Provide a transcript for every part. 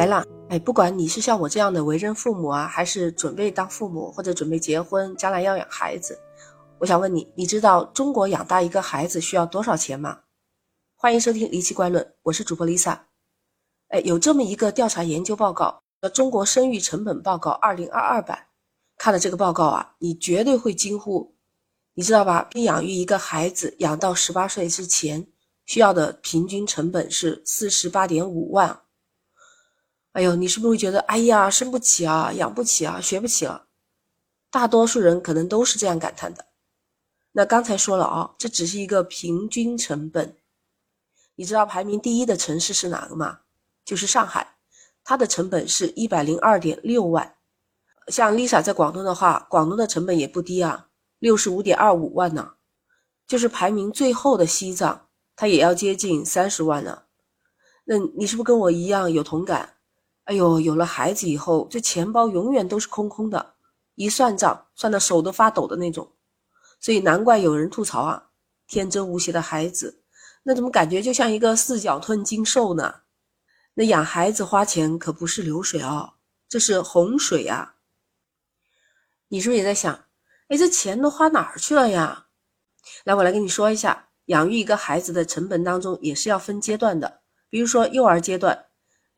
来了，哎，不管你是像我这样的为人父母啊，还是准备当父母或者准备结婚，将来要养孩子，我想问你，你知道中国养大一个孩子需要多少钱吗？欢迎收听离奇怪论，我是主播 Lisa。哎，有这么一个调查研究报告，叫《中国生育成本报告二零二二版》，看了这个报告啊，你绝对会惊呼，你知道吧？并养育一个孩子，养到十八岁之前，需要的平均成本是四十八点五万。哎呦，你是不是会觉得，哎呀，生不起啊，养不起啊，学不起了？大多数人可能都是这样感叹的。那刚才说了啊，这只是一个平均成本。你知道排名第一的城市是哪个吗？就是上海，它的成本是一百零二点六万。像 Lisa 在广东的话，广东的成本也不低啊，六十五点二五万呢。就是排名最后的西藏，它也要接近三十万呢。那你是不是跟我一样有同感？哎呦，有了孩子以后，这钱包永远都是空空的，一算账算的手都发抖的那种。所以难怪有人吐槽啊，天真无邪的孩子，那怎么感觉就像一个四脚吞金兽呢？那养孩子花钱可不是流水哦，这是洪水啊！你是不是也在想，哎，这钱都花哪儿去了呀？来，我来跟你说一下，养育一个孩子的成本当中也是要分阶段的，比如说幼儿阶段。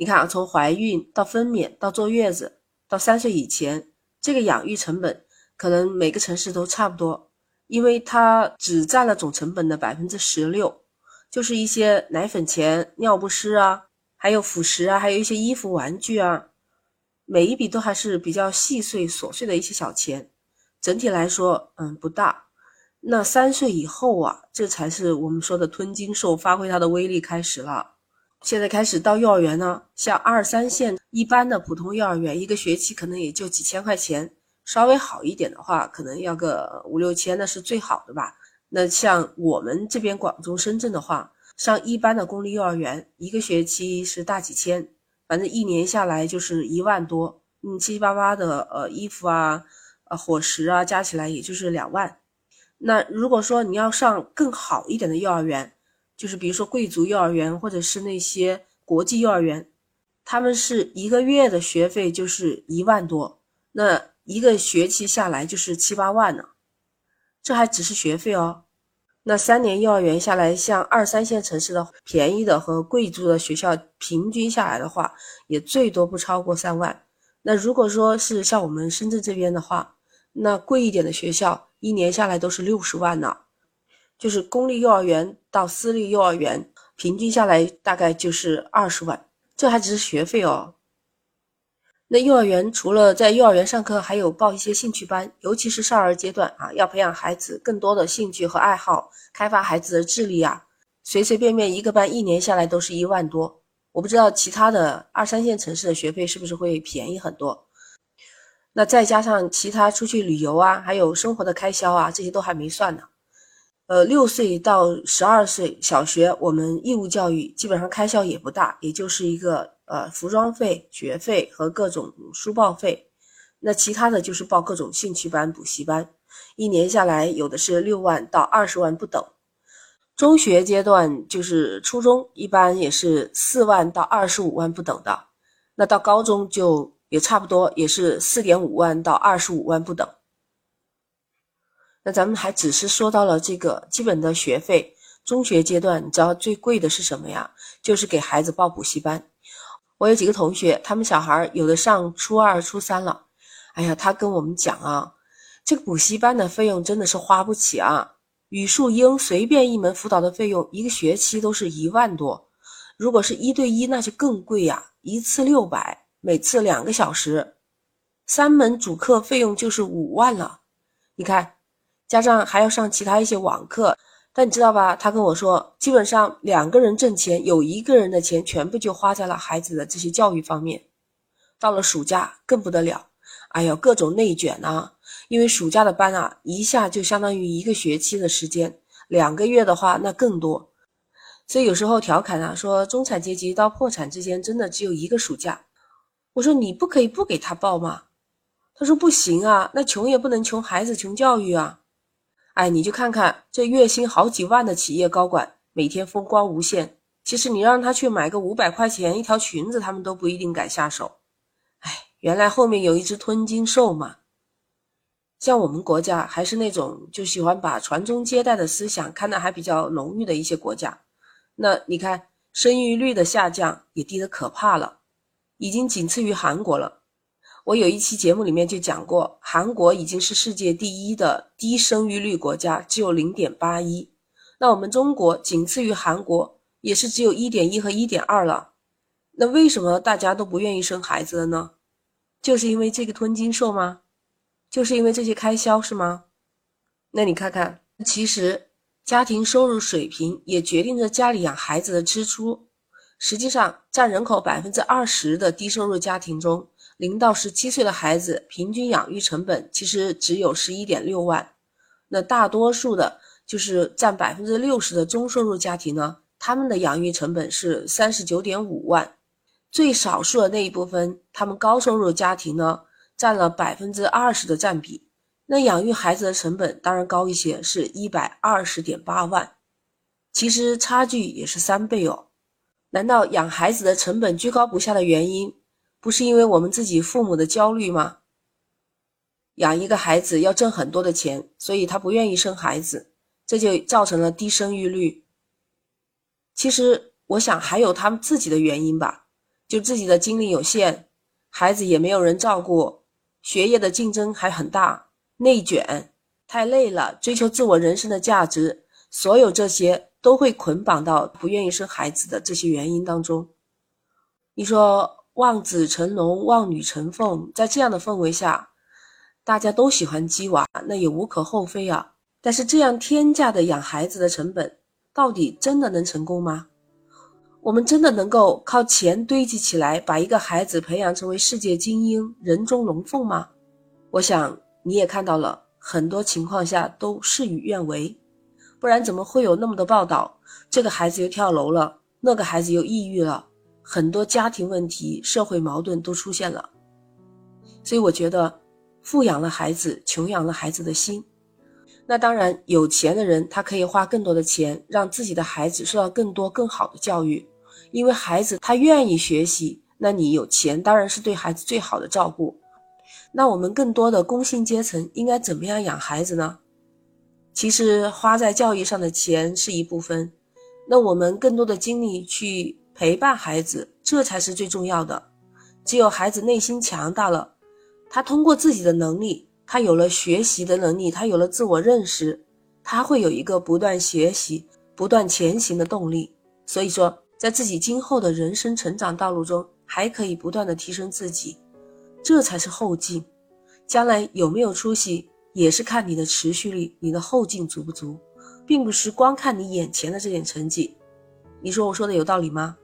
你看啊，从怀孕到分娩到坐月子到三岁以前，这个养育成本可能每个城市都差不多，因为它只占了总成本的百分之十六，就是一些奶粉钱、尿不湿啊，还有辅食啊，还有一些衣服、玩具啊，每一笔都还是比较细碎琐碎的一些小钱，整体来说，嗯，不大。那三岁以后啊，这才是我们说的吞金兽发挥它的威力开始了。现在开始到幼儿园呢，像二三线一般的普通幼儿园，一个学期可能也就几千块钱，稍微好一点的话，可能要个五六千，那是最好的吧。那像我们这边广州、深圳的话，上一般的公立幼儿园，一个学期是大几千，反正一年下来就是一万多，嗯，七七八八的呃衣服啊、呃伙食啊，加起来也就是两万。那如果说你要上更好一点的幼儿园，就是比如说贵族幼儿园，或者是那些国际幼儿园，他们是一个月的学费就是一万多，那一个学期下来就是七八万呢。这还只是学费哦。那三年幼儿园下来，像二三线城市的便宜的和贵族的学校，平均下来的话，也最多不超过三万。那如果说是像我们深圳这边的话，那贵一点的学校，一年下来都是六十万呢。就是公立幼儿园到私立幼儿园，平均下来大概就是二十万，这还只是学费哦。那幼儿园除了在幼儿园上课，还有报一些兴趣班，尤其是少儿阶段啊，要培养孩子更多的兴趣和爱好，开发孩子的智力啊。随随便便一个班一年下来都是一万多，我不知道其他的二三线城市的学费是不是会便宜很多。那再加上其他出去旅游啊，还有生活的开销啊，这些都还没算呢。呃，六岁到十二岁小学，我们义务教育基本上开销也不大，也就是一个呃服装费、学费和各种书报费。那其他的就是报各种兴趣班、补习班，一年下来有的是六万到二十万不等。中学阶段就是初中，一般也是四万到二十五万不等的。那到高中就也差不多，也是四点五万到二十五万不等。那咱们还只是说到了这个基本的学费，中学阶段你知道最贵的是什么呀？就是给孩子报补习班。我有几个同学，他们小孩有的上初二、初三了，哎呀，他跟我们讲啊，这个补习班的费用真的是花不起啊。语数英随便一门辅导的费用，一个学期都是一万多，如果是一对一，那就更贵呀，一次六百，每次两个小时，三门主课费用就是五万了，你看。加上还要上其他一些网课，但你知道吧？他跟我说，基本上两个人挣钱，有一个人的钱全部就花在了孩子的这些教育方面。到了暑假更不得了，哎呦，各种内卷啊！因为暑假的班啊，一下就相当于一个学期的时间，两个月的话那更多。所以有时候调侃啊，说中产阶级到破产之间真的只有一个暑假。我说你不可以不给他报吗？他说不行啊，那穷也不能穷孩子，穷教育啊。哎，你就看看这月薪好几万的企业高管，每天风光无限，其实你让他去买个五百块钱一条裙子，他们都不一定敢下手。哎，原来后面有一只吞金兽嘛。像我们国家还是那种就喜欢把传宗接代的思想看得还比较浓郁的一些国家，那你看生育率的下降也低得可怕了，已经仅次于韩国了。我有一期节目里面就讲过，韩国已经是世界第一的低生育率国家，只有零点八一。那我们中国仅次于韩国，也是只有一点一和一点二了。那为什么大家都不愿意生孩子了呢？就是因为这个吞金兽吗？就是因为这些开销是吗？那你看看，其实家庭收入水平也决定着家里养孩子的支出。实际上，占人口百分之二十的低收入家庭中，零到十七岁的孩子平均养育成本其实只有十一点六万，那大多数的，就是占百分之六十的中收入家庭呢，他们的养育成本是三十九点五万，最少数的那一部分，他们高收入家庭呢，占了百分之二十的占比，那养育孩子的成本当然高一些，是一百二十点八万，其实差距也是三倍哦。难道养孩子的成本居高不下的原因？不是因为我们自己父母的焦虑吗？养一个孩子要挣很多的钱，所以他不愿意生孩子，这就造成了低生育率。其实我想还有他们自己的原因吧，就自己的精力有限，孩子也没有人照顾，学业的竞争还很大，内卷，太累了，追求自我人生的价值，所有这些都会捆绑到不愿意生孩子的这些原因当中。你说？望子成龙，望女成凤，在这样的氛围下，大家都喜欢鸡娃，那也无可厚非啊。但是这样天价的养孩子的成本，到底真的能成功吗？我们真的能够靠钱堆积起来，把一个孩子培养成为世界精英、人中龙凤吗？我想你也看到了，很多情况下都事与愿违，不然怎么会有那么多报道？这个孩子又跳楼了，那个孩子又抑郁了。很多家庭问题、社会矛盾都出现了，所以我觉得，富养了孩子，穷养了孩子的心。那当然，有钱的人他可以花更多的钱，让自己的孩子受到更多更好的教育，因为孩子他愿意学习。那你有钱，当然是对孩子最好的照顾。那我们更多的工薪阶层应该怎么样养孩子呢？其实花在教育上的钱是一部分，那我们更多的精力去。陪伴孩子，这才是最重要的。只有孩子内心强大了，他通过自己的能力，他有了学习的能力，他有了自我认识，他会有一个不断学习、不断前行的动力。所以说，在自己今后的人生成长道路中，还可以不断的提升自己，这才是后劲。将来有没有出息，也是看你的持续力，你的后劲足不足，并不是光看你眼前的这点成绩。你说我说的有道理吗？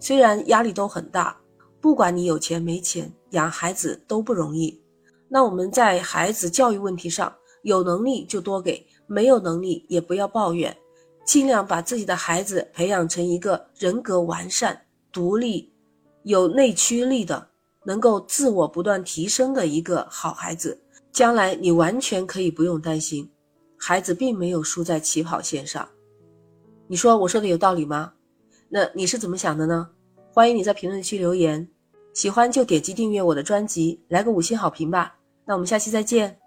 虽然压力都很大，不管你有钱没钱，养孩子都不容易。那我们在孩子教育问题上，有能力就多给，没有能力也不要抱怨，尽量把自己的孩子培养成一个人格完善、独立、有内驱力的，能够自我不断提升的一个好孩子。将来你完全可以不用担心，孩子并没有输在起跑线上。你说我说的有道理吗？那你是怎么想的呢？欢迎你在评论区留言，喜欢就点击订阅我的专辑，来个五星好评吧。那我们下期再见。